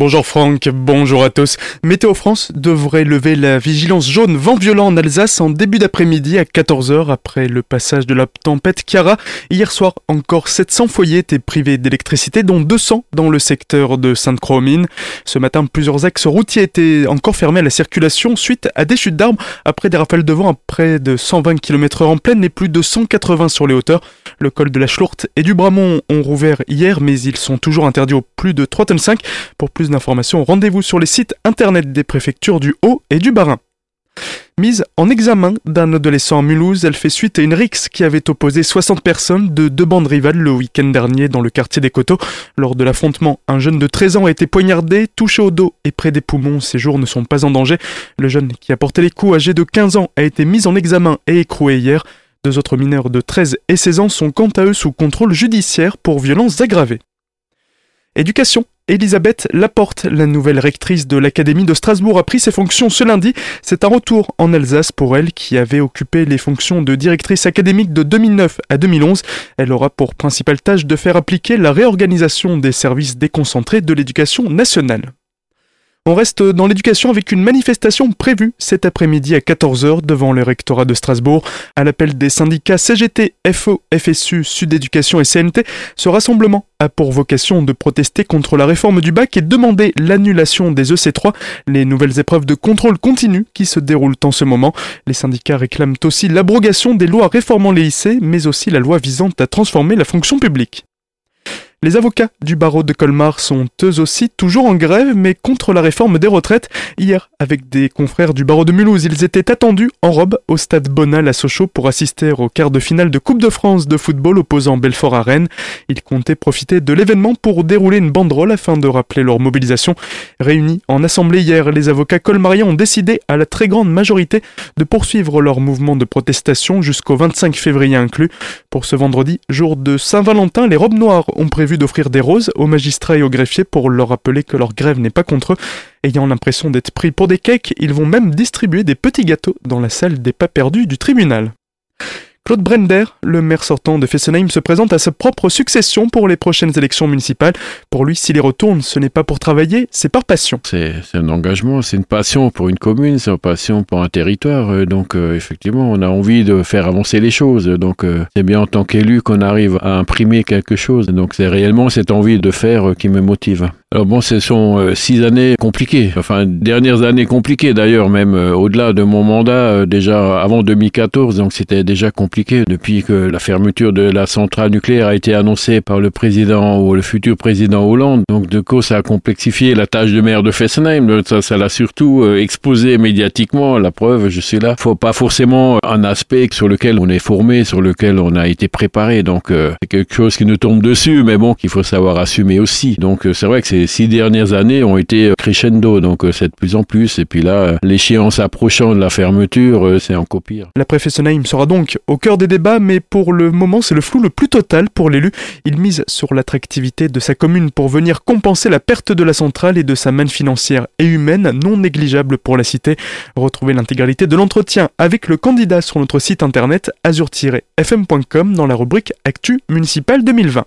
Bonjour Franck, bonjour à tous. Météo France devrait lever la vigilance jaune vent violent en Alsace en début d'après-midi à 14h après le passage de la tempête Chiara. Hier soir, encore 700 foyers étaient privés d'électricité, dont 200 dans le secteur de Sainte-Croix-aux-Mines. Ce matin, plusieurs axes routiers étaient encore fermés à la circulation suite à des chutes d'arbres après des rafales de vent à près de 120 km/h en pleine et plus de 180 sur les hauteurs. Le col de la Schlourte et du Bramont ont rouvert hier, mais ils sont toujours interdits au plus de 3 tonnes 5. Pour plus d'informations, rendez-vous sur les sites internet des préfectures du Haut et du Bas-Rhin. Mise en examen d'un adolescent à Mulhouse, elle fait suite à une rixe qui avait opposé 60 personnes de deux bandes rivales le week-end dernier dans le quartier des Coteaux. Lors de l'affrontement, un jeune de 13 ans a été poignardé, touché au dos et près des poumons. Ses jours ne sont pas en danger. Le jeune qui a porté les coups, âgé de 15 ans, a été mis en examen et écroué hier. Deux autres mineurs de 13 et 16 ans sont quant à eux sous contrôle judiciaire pour violences aggravées. Éducation. Elisabeth Laporte, la nouvelle rectrice de l'Académie de Strasbourg, a pris ses fonctions ce lundi. C'est un retour en Alsace pour elle qui avait occupé les fonctions de directrice académique de 2009 à 2011. Elle aura pour principale tâche de faire appliquer la réorganisation des services déconcentrés de l'éducation nationale. On reste dans l'éducation avec une manifestation prévue cet après-midi à 14h devant le rectorat de Strasbourg. À l'appel des syndicats CGT, FO, FSU, Sud Éducation et CNT, ce rassemblement a pour vocation de protester contre la réforme du bac et demander l'annulation des EC3, les nouvelles épreuves de contrôle continu qui se déroulent en ce moment. Les syndicats réclament aussi l'abrogation des lois réformant les lycées, mais aussi la loi visant à transformer la fonction publique. Les avocats du barreau de Colmar sont eux aussi toujours en grève, mais contre la réforme des retraites. Hier, avec des confrères du barreau de Mulhouse, ils étaient attendus en robe au stade Bonal à Sochaux pour assister au quart de finale de Coupe de France de football opposant Belfort à Rennes. Ils comptaient profiter de l'événement pour dérouler une banderole afin de rappeler leur mobilisation. Réunis en assemblée hier, les avocats colmariens ont décidé, à la très grande majorité, de poursuivre leur mouvement de protestation jusqu'au 25 février inclus. Pour ce vendredi, jour de Saint-Valentin, les robes noires ont prévu d'offrir des roses aux magistrats et aux greffiers pour leur rappeler que leur grève n'est pas contre eux. Ayant l'impression d'être pris pour des cakes, ils vont même distribuer des petits gâteaux dans la salle des pas perdus du tribunal. Claude Brender, le maire sortant de Fessenheim, se présente à sa propre succession pour les prochaines élections municipales. Pour lui, s'il y retourne, ce n'est pas pour travailler, c'est par passion. C'est un engagement, c'est une passion pour une commune, c'est une passion pour un territoire. Euh, donc, euh, effectivement, on a envie de faire avancer les choses. Donc, euh, c'est bien en tant qu'élu qu'on arrive à imprimer quelque chose. Donc, c'est réellement cette envie de faire qui me motive. Alors bon, ce sont six années compliquées, enfin dernières années compliquées d'ailleurs, même au-delà de mon mandat, déjà avant 2014, donc c'était déjà compliqué depuis que la fermeture de la centrale nucléaire a été annoncée par le président ou le futur président Hollande. Donc de cause, ça a complexifié la tâche de maire de Fessenheim? Ça, l'a surtout euh, exposé médiatiquement. La preuve, je suis là. Faut pas forcément un aspect sur lequel on est formé, sur lequel on a été préparé. Donc euh, c'est quelque chose qui nous tombe dessus, mais bon, qu'il faut savoir assumer aussi. Donc euh, c'est vrai que ces six dernières années ont été crescendo. Donc c'est de plus en plus. Et puis là, l'échéance approchant de la fermeture, c'est encore pire. La Fessenheim sera donc au cœur des débats, mais pour le moment, c'est le flou le plus total pour l'élu. Il mise sur l'attractivité de sa commune pour venir compenser la perte de la centrale et de sa manne financière et humaine non négligeable pour la cité. Retrouvez l'intégralité de l'entretien avec le candidat sur notre site internet azur-fm.com dans la rubrique Actu municipale 2020.